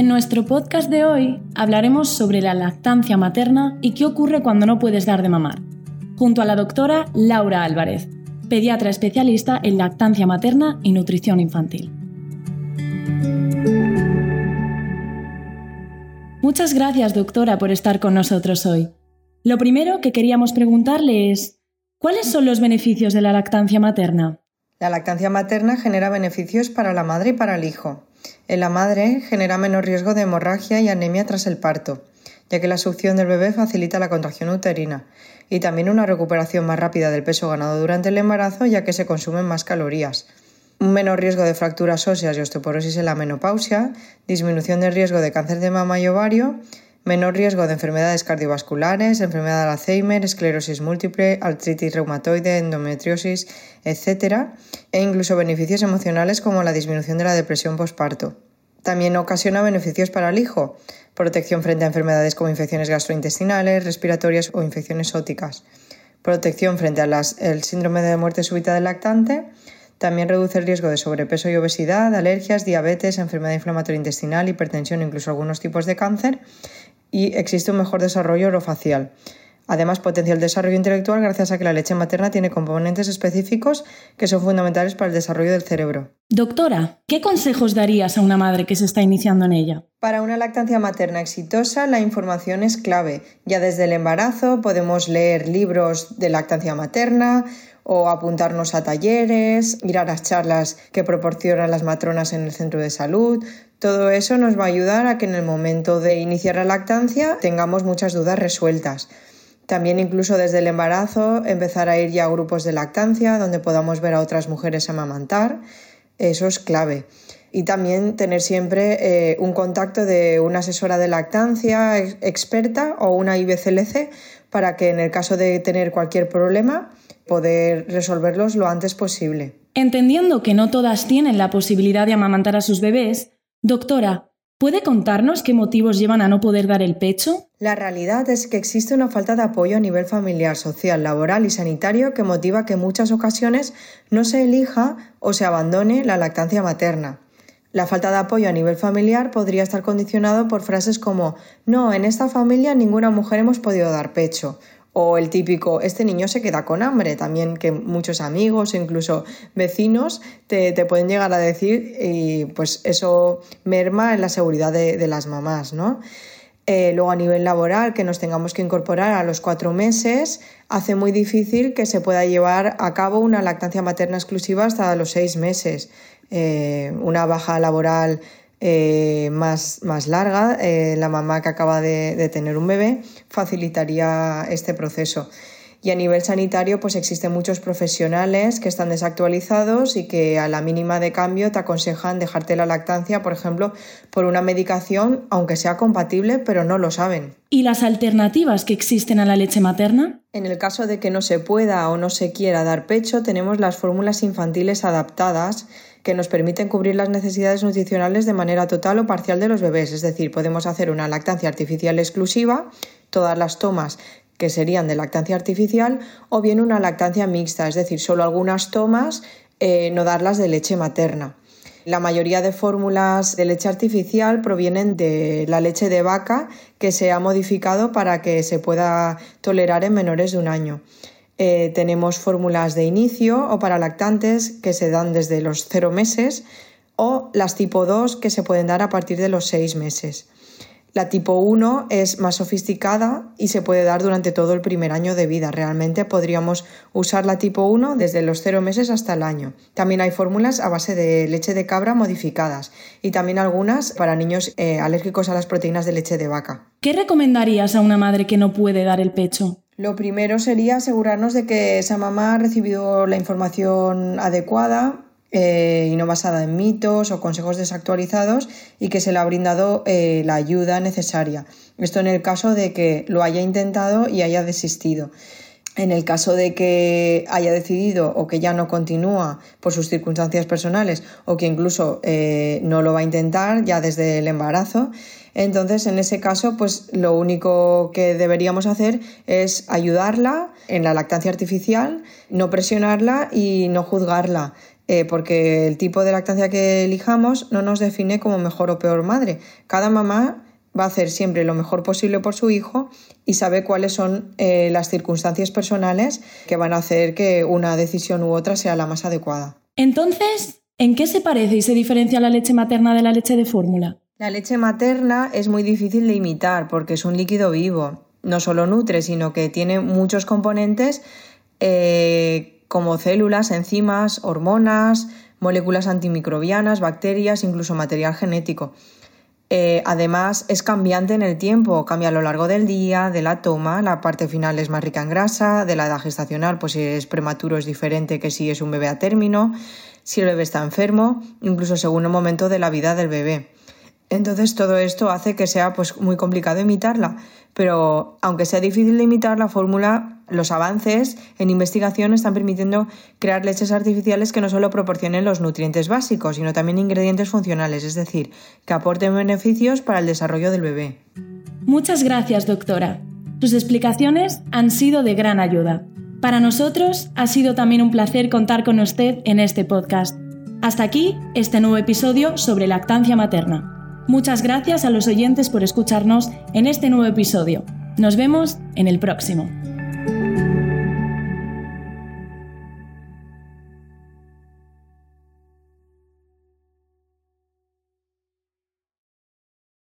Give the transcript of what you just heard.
En nuestro podcast de hoy hablaremos sobre la lactancia materna y qué ocurre cuando no puedes dar de mamar, junto a la doctora Laura Álvarez, pediatra especialista en lactancia materna y nutrición infantil. Muchas gracias, doctora, por estar con nosotros hoy. Lo primero que queríamos preguntarle es, ¿cuáles son los beneficios de la lactancia materna? La lactancia materna genera beneficios para la madre y para el hijo. En la madre genera menor riesgo de hemorragia y anemia tras el parto, ya que la succión del bebé facilita la contracción uterina, y también una recuperación más rápida del peso ganado durante el embarazo, ya que se consumen más calorías. Un menor riesgo de fracturas óseas y osteoporosis en la menopausia, disminución del riesgo de cáncer de mama y ovario, menor riesgo de enfermedades cardiovasculares, enfermedad de Alzheimer, esclerosis múltiple, artritis reumatoide, endometriosis, etc. E incluso beneficios emocionales como la disminución de la depresión postparto. También ocasiona beneficios para el hijo, protección frente a enfermedades como infecciones gastrointestinales, respiratorias o infecciones óticas, protección frente al síndrome de muerte súbita del lactante, también reduce el riesgo de sobrepeso y obesidad, alergias, diabetes, enfermedad inflamatoria intestinal, hipertensión, incluso algunos tipos de cáncer y existe un mejor desarrollo orofacial. Además, potencia el desarrollo intelectual gracias a que la leche materna tiene componentes específicos que son fundamentales para el desarrollo del cerebro. Doctora, ¿qué consejos darías a una madre que se está iniciando en ella? Para una lactancia materna exitosa, la información es clave. Ya desde el embarazo podemos leer libros de lactancia materna o apuntarnos a talleres, ir a las charlas que proporcionan las matronas en el centro de salud, todo eso nos va a ayudar a que en el momento de iniciar la lactancia tengamos muchas dudas resueltas. También incluso desde el embarazo empezar a ir ya a grupos de lactancia donde podamos ver a otras mujeres amamantar. Eso es clave. Y también tener siempre eh, un contacto de una asesora de lactancia experta o una IBCLC para que en el caso de tener cualquier problema poder resolverlos lo antes posible. Entendiendo que no todas tienen la posibilidad de amamantar a sus bebés, Doctora, ¿puede contarnos qué motivos llevan a no poder dar el pecho? La realidad es que existe una falta de apoyo a nivel familiar, social, laboral y sanitario que motiva que en muchas ocasiones no se elija o se abandone la lactancia materna. La falta de apoyo a nivel familiar podría estar condicionado por frases como no, en esta familia ninguna mujer hemos podido dar pecho o el típico, este niño se queda con hambre, también que muchos amigos, incluso vecinos, te, pueden llegar a decir y pues eso merma en la seguridad de, las mamás, ¿no? Eh, luego a nivel laboral, que nos tengamos que incorporar a los cuatro meses, hace muy difícil que se pueda llevar a cabo una lactancia materna exclusiva hasta los seis meses. Eh, una baja laboral eh, más, más, larga, eh, la mamá que acaba de, tener un bebé, facilitaría este proceso. Y a nivel sanitario, pues existen muchos profesionales que están desactualizados y que a la mínima de cambio te aconsejan dejarte la lactancia, por ejemplo, por una medicación, aunque sea compatible, pero no lo saben. ¿Y las alternativas que existen a la leche materna? En el caso de que no se pueda o no se quiera dar pecho, tenemos las fórmulas infantiles adaptadas que nos permiten cubrir las necesidades nutricionales de manera total o parcial de los bebés. Es decir, podemos hacer una lactancia artificial exclusiva, todas las tomas que serían de lactancia artificial, o bien una lactancia mixta, es decir, solo algunas tomas, eh, no darlas de leche materna. La mayoría de fórmulas de leche artificial provienen de la leche de vaca que se ha modificado para que se pueda tolerar en menores de un año. Eh, tenemos fórmulas de inicio o para lactantes que se dan desde los 0 meses o las tipo 2 que se pueden dar a partir de los 6 meses. La tipo 1 es más sofisticada y se puede dar durante todo el primer año de vida. Realmente podríamos usar la tipo 1 desde los 0 meses hasta el año. También hay fórmulas a base de leche de cabra modificadas y también algunas para niños eh, alérgicos a las proteínas de leche de vaca. ¿Qué recomendarías a una madre que no puede dar el pecho? Lo primero sería asegurarnos de que esa mamá ha recibido la información adecuada eh, y no basada en mitos o consejos desactualizados y que se le ha brindado eh, la ayuda necesaria. Esto en el caso de que lo haya intentado y haya desistido. En el caso de que haya decidido o que ya no continúa por sus circunstancias personales o que incluso eh, no lo va a intentar ya desde el embarazo, entonces en ese caso pues lo único que deberíamos hacer es ayudarla en la lactancia artificial, no presionarla y no juzgarla. Eh, porque el tipo de lactancia que elijamos no nos define como mejor o peor madre. Cada mamá va a hacer siempre lo mejor posible por su hijo y sabe cuáles son eh, las circunstancias personales que van a hacer que una decisión u otra sea la más adecuada. Entonces, ¿en qué se parece y se diferencia la leche materna de la leche de fórmula? La leche materna es muy difícil de imitar porque es un líquido vivo. No solo nutre, sino que tiene muchos componentes eh, como células, enzimas, hormonas, moléculas antimicrobianas, bacterias, incluso material genético. Eh, además, es cambiante en el tiempo, cambia a lo largo del día, de la toma, la parte final es más rica en grasa, de la edad gestacional, pues si es prematuro es diferente que si es un bebé a término, si el bebé está enfermo, incluso según el momento de la vida del bebé. Entonces todo esto hace que sea pues, muy complicado imitarla, pero aunque sea difícil de imitar la fórmula, los avances en investigación están permitiendo crear leches artificiales que no solo proporcionen los nutrientes básicos, sino también ingredientes funcionales, es decir, que aporten beneficios para el desarrollo del bebé. Muchas gracias, doctora. Sus explicaciones han sido de gran ayuda. Para nosotros ha sido también un placer contar con usted en este podcast. Hasta aquí este nuevo episodio sobre lactancia materna. Muchas gracias a los oyentes por escucharnos en este nuevo episodio. Nos vemos en el próximo.